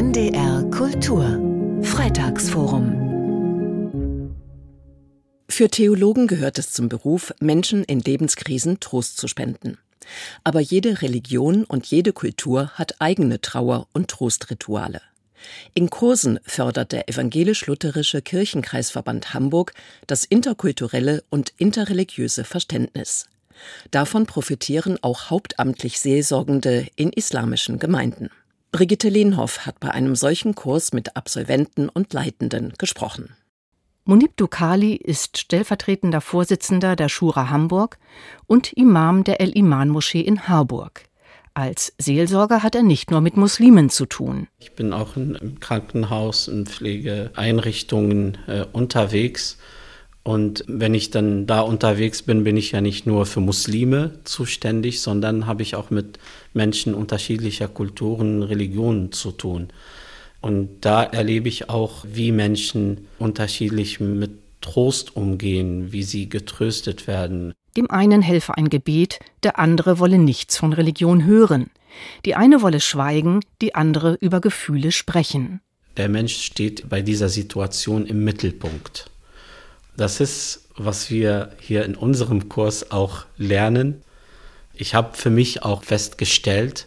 NDR Kultur Freitagsforum Für Theologen gehört es zum Beruf, Menschen in Lebenskrisen Trost zu spenden. Aber jede Religion und jede Kultur hat eigene Trauer- und Trostrituale. In Kursen fördert der evangelisch-lutherische Kirchenkreisverband Hamburg das interkulturelle und interreligiöse Verständnis. Davon profitieren auch hauptamtlich Seelsorgende in islamischen Gemeinden. Brigitte Lehnhoff hat bei einem solchen Kurs mit Absolventen und Leitenden gesprochen. Munib Dukali ist stellvertretender Vorsitzender der Schura Hamburg und Imam der El-Iman-Moschee in Harburg. Als Seelsorger hat er nicht nur mit Muslimen zu tun. Ich bin auch im Krankenhaus, in Pflegeeinrichtungen äh, unterwegs und wenn ich dann da unterwegs bin, bin ich ja nicht nur für Muslime zuständig, sondern habe ich auch mit Menschen unterschiedlicher Kulturen, Religionen zu tun. Und da erlebe ich auch, wie Menschen unterschiedlich mit Trost umgehen, wie sie getröstet werden. Dem einen helfe ein Gebet, der andere wolle nichts von Religion hören. Die eine wolle schweigen, die andere über Gefühle sprechen. Der Mensch steht bei dieser Situation im Mittelpunkt. Das ist, was wir hier in unserem Kurs auch lernen. Ich habe für mich auch festgestellt,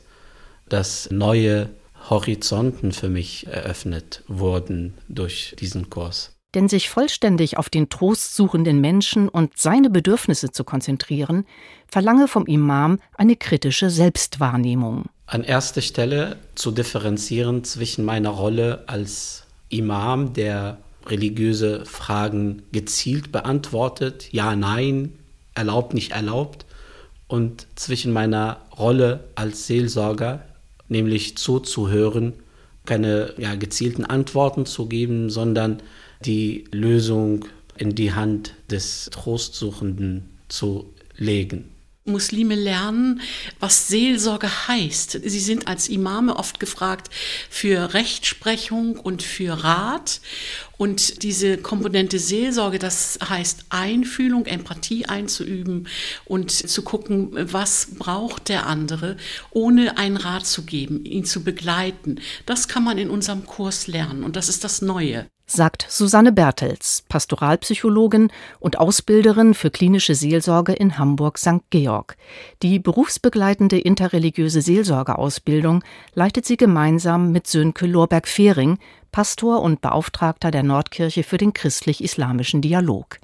dass neue Horizonten für mich eröffnet wurden durch diesen Kurs. Denn sich vollständig auf den trostsuchenden Menschen und seine Bedürfnisse zu konzentrieren, verlange vom Imam eine kritische Selbstwahrnehmung. An erster Stelle zu differenzieren zwischen meiner Rolle als Imam, der religiöse Fragen gezielt beantwortet, ja, nein, erlaubt, nicht erlaubt, und zwischen meiner Rolle als Seelsorger, nämlich zuzuhören, keine ja, gezielten Antworten zu geben, sondern die Lösung in die Hand des Trostsuchenden zu legen. Muslime lernen, was Seelsorge heißt. Sie sind als Imame oft gefragt für Rechtsprechung und für Rat. Und diese Komponente Seelsorge, das heißt Einfühlung, Empathie einzuüben und zu gucken, was braucht der andere, ohne einen Rat zu geben, ihn zu begleiten. Das kann man in unserem Kurs lernen und das ist das Neue sagt Susanne Bertels, Pastoralpsychologin und Ausbilderin für klinische Seelsorge in Hamburg-St. Georg. Die berufsbegleitende interreligiöse Seelsorgeausbildung leitet sie gemeinsam mit Sönke Lorberg-Fehring, Pastor und Beauftragter der Nordkirche für den christlich-islamischen Dialog.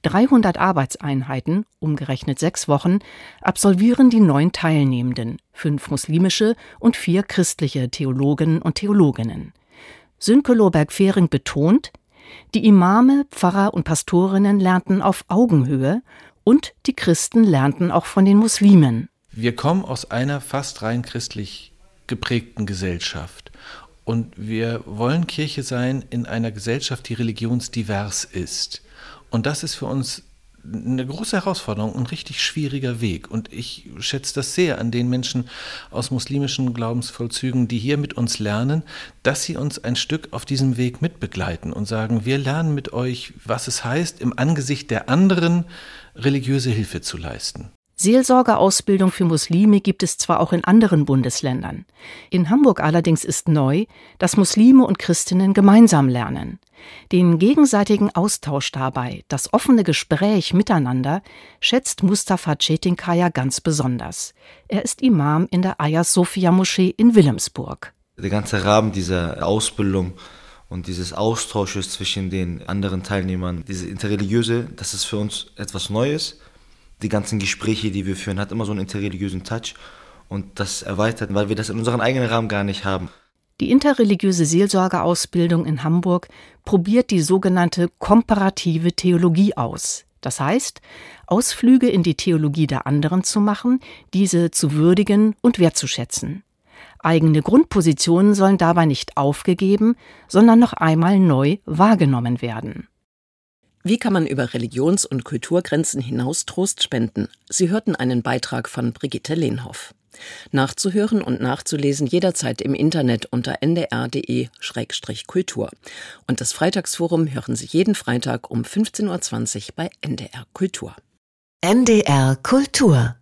300 Arbeitseinheiten, umgerechnet sechs Wochen, absolvieren die neun Teilnehmenden, fünf muslimische und vier christliche Theologen und Theologinnen. Sönke Loberg-Fehring betont, die Imame, Pfarrer und Pastorinnen lernten auf Augenhöhe und die Christen lernten auch von den Muslimen. Wir kommen aus einer fast rein christlich geprägten Gesellschaft. Und wir wollen Kirche sein in einer Gesellschaft, die religionsdivers ist. Und das ist für uns eine große Herausforderung, ein richtig schwieriger Weg. Und ich schätze das sehr an den Menschen aus muslimischen Glaubensvollzügen, die hier mit uns lernen, dass sie uns ein Stück auf diesem Weg mitbegleiten und sagen, wir lernen mit euch, was es heißt, im Angesicht der anderen religiöse Hilfe zu leisten. Seelsorgeausbildung für Muslime gibt es zwar auch in anderen Bundesländern. In Hamburg allerdings ist neu, dass Muslime und Christinnen gemeinsam lernen. Den gegenseitigen Austausch dabei, das offene Gespräch miteinander, schätzt Mustafa Cetinkaya ganz besonders. Er ist Imam in der Aya Sophia Moschee in Wilhelmsburg. Der ganze Rahmen dieser Ausbildung und dieses Austausches zwischen den anderen Teilnehmern, diese interreligiöse, das ist für uns etwas Neues die ganzen Gespräche, die wir führen, hat immer so einen interreligiösen Touch und das erweitert, weil wir das in unserem eigenen Rahmen gar nicht haben. Die interreligiöse Seelsorgeausbildung in Hamburg probiert die sogenannte komparative Theologie aus. Das heißt, Ausflüge in die Theologie der anderen zu machen, diese zu würdigen und wertzuschätzen. Eigene Grundpositionen sollen dabei nicht aufgegeben, sondern noch einmal neu wahrgenommen werden. Wie kann man über Religions- und Kulturgrenzen hinaus Trost spenden? Sie hörten einen Beitrag von Brigitte Lehnhoff. Nachzuhören und nachzulesen jederzeit im Internet unter ndr.de-kultur. Und das Freitagsforum hören Sie jeden Freitag um 15.20 Uhr bei NDR Kultur. NDR Kultur